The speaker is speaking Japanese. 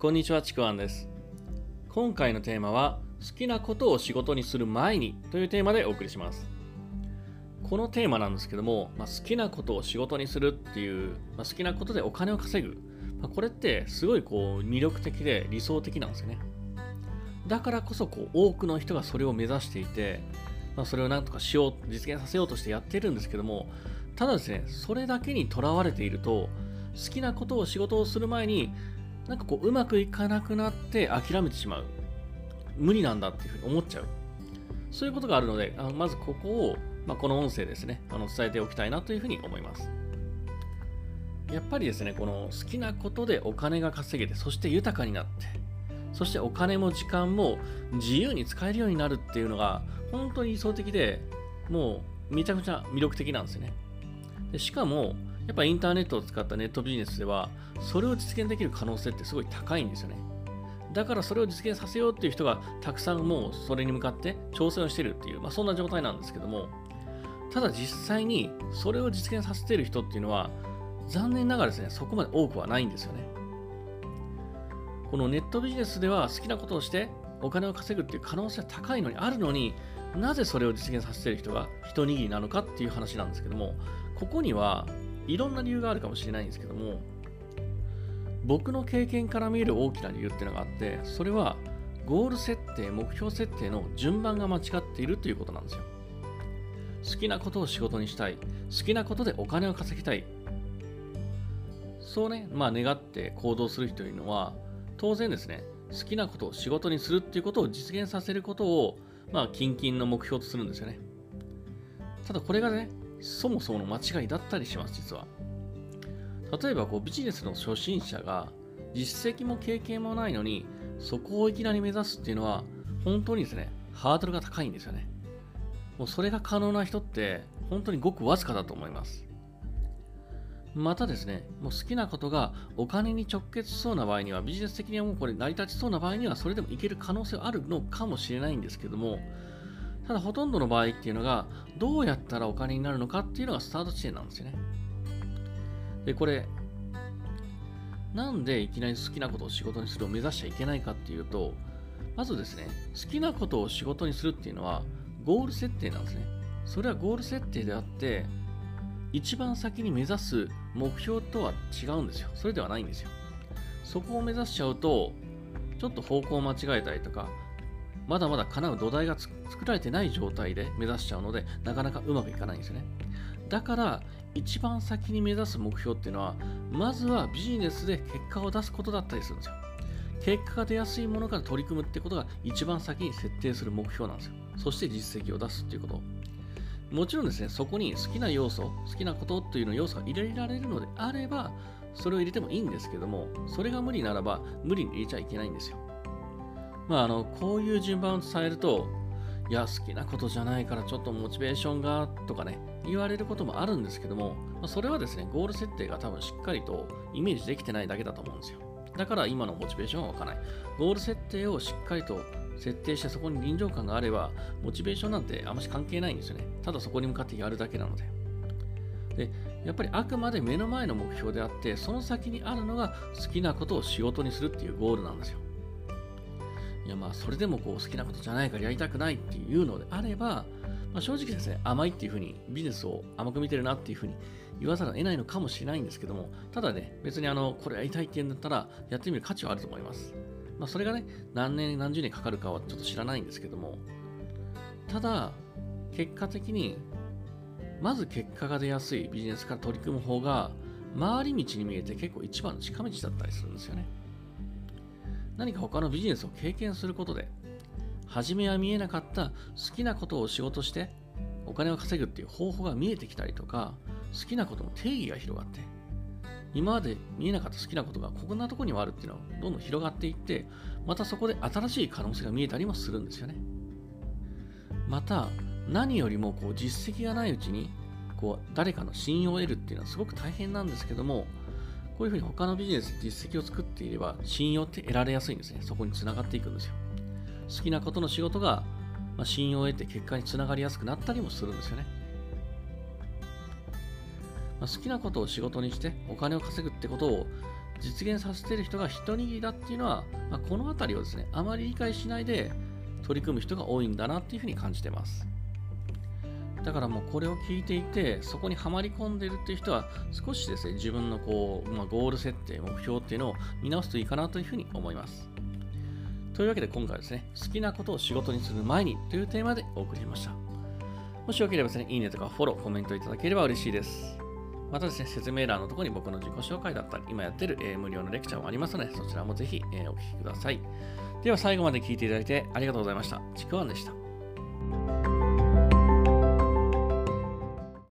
こんにちは、ちくわんです。今回のテーマは、好きなことを仕事にする前にというテーマでお送りします。このテーマなんですけども、まあ、好きなことを仕事にするっていう、まあ、好きなことでお金を稼ぐ、まあ、これってすごいこう魅力的で理想的なんですよね。だからこそこう多くの人がそれを目指していて、ま、それをなんとかしよう、実現させようとしてやってるんですけども、ただですね、それだけにとらわれていると、好きなことを仕事をする前に、なんかこう、うまくいかなくなって諦めてしまう。無理なんだっていうふうに思っちゃう。そういうことがあるので、あのまずここを、まあ、この音声ですね、あの伝えておきたいなというふうに思います。やっぱりですね、この好きなことでお金が稼げて、そして豊かになって、そしてお金も時間も自由に使えるようになるっていうのが、本当に理想的で、もうめちゃくちゃ魅力的なんですよね。でしかも、やっぱインターネットを使ったネットビジネスでは、それを実現できる可能性ってすごい高いんですよね。だからそれを実現させようっていう人がたくさんもうそれに向かって挑戦をしてるっていう、まあ、そんな状態なんですけども、ただ実際にそれを実現させている人っていうのは、残念ながらですね、そこまで多くはないんですよね。このネットビジネスでは好きなことをしてお金を稼ぐっていう可能性は高いのにあるのになぜそれを実現させている人が一握りなのかっていう話なんですけどもここにはいろんな理由があるかもしれないんですけども僕の経験から見える大きな理由っていうのがあってそれはゴール設定目標設定の順番が間違っているということなんですよ好きなことを仕事にしたい好きなことでお金を稼ぎたいそうねまあ願って行動する人というのは当然ですね、好きなことを仕事にするっていうことを実現させることを、まあ、近々の目標とするんですよね。ただこれがね、そもそもの間違いだったりします、実は。例えばこうビジネスの初心者が実績も経験もないのに、そこをいきなり目指すっていうのは、本当にですね、ハードルが高いんですよね。もうそれが可能な人って、本当にごくわずかだと思います。またですね、もう好きなことがお金に直結しそうな場合には、ビジネス的にはもうこれ成り立ちそうな場合には、それでもいける可能性はあるのかもしれないんですけども、ただほとんどの場合っていうのが、どうやったらお金になるのかっていうのがスタート地点なんですよね。で、これ、なんでいきなり好きなことを仕事にするを目指しちゃいけないかっていうと、まずですね、好きなことを仕事にするっていうのは、ゴール設定なんですね。それはゴール設定であって、一番先に目指す目標とは違うんですよ。それではないんですよ。そこを目指しちゃうと、ちょっと方向を間違えたりとか、まだまだ叶う土台が作られてない状態で目指しちゃうので、なかなかうまくいかないんですよね。だから、一番先に目指す目標っていうのは、まずはビジネスで結果を出すことだったりするんですよ。結果が出やすいものから取り組むってことが一番先に設定する目標なんですよ。そして実績を出すっていうこと。もちろんですね、そこに好きな要素、好きなことっていうの要素が入れられるのであれば、それを入れてもいいんですけども、それが無理ならば、無理に入れちゃいけないんですよ。まあ、あの、こういう順番を伝えると、いや、好きなことじゃないからちょっとモチベーションがとかね、言われることもあるんですけども、まあ、それはですね、ゴール設定が多分しっかりとイメージできてないだけだと思うんですよ。だから今のモチベーションは湧かない。ゴール設定をしっかりと設定してそこに臨場感があれば、モチベーションなんてあんまし関係ないんですよね。ただそこに向かってやるだけなので。で、やっぱりあくまで目の前の目標であって、その先にあるのが好きなことを仕事にするっていうゴールなんですよ。いやまあそれでもこう好きなことじゃないからやりたくないっていうのであれば、まあ、正直ですね、甘いっていうふうにビジネスを甘く見てるなっていうふうに言わざるを得ないのかもしれないんですけども、ただね、別にあの、これやりたいって言うんだったら、やってみる価値はあると思います。まあ、それがね、何年、何十年かかるかはちょっと知らないんですけども、ただ、結果的に、まず結果が出やすいビジネスから取り組む方が、回り道に見えて結構一番の近道だったりするんですよね。何か他のビジネスを経験することで、初めは見えなかった好きなことを仕事して、お金を稼ぐっていう方法が見えてきたりとか、好きなことの定義が広がって、今まで見えなかった好きなことがこんなとこにはあるっていうのはどんどん広がっていって、またそこで新しい可能性が見えたりもするんですよね。また、何よりもこう実績がないうちにこう誰かの信用を得るっていうのはすごく大変なんですけども、こういうふうに他のビジネスで実績を作っていれば信用って得られやすいんですね。そこにつながっていくんですよ。好きなことの仕事が、まあ、信用を得て結果につながりやすくなったりもするんですよね。まあ、好きなことを仕事にしてお金を稼ぐってことを実現させてる人が一握りだっていうのは、まあ、この辺りをですね、あまり理解しないで取り組む人が多いんだなっていうふうに感じてます。だからもうこれを聞いていて、そこにはまり込んでるっていう人は、少しですね、自分のこう、まあ、ゴール設定、目標っていうのを見直すといいかなというふうに思います。というわけで今回はですね、好きなことを仕事にする前にというテーマでお送りしました。もしよければですね、いいねとかフォロー、コメントいただければ嬉しいです。またですね、説明欄のところに僕の自己紹介だったり、今やってる、えー、無料のレクチャーもありますので、そちらもぜひ、えー、お聞きください。では最後まで聞いていただいてありがとうございました。ちくわんでした。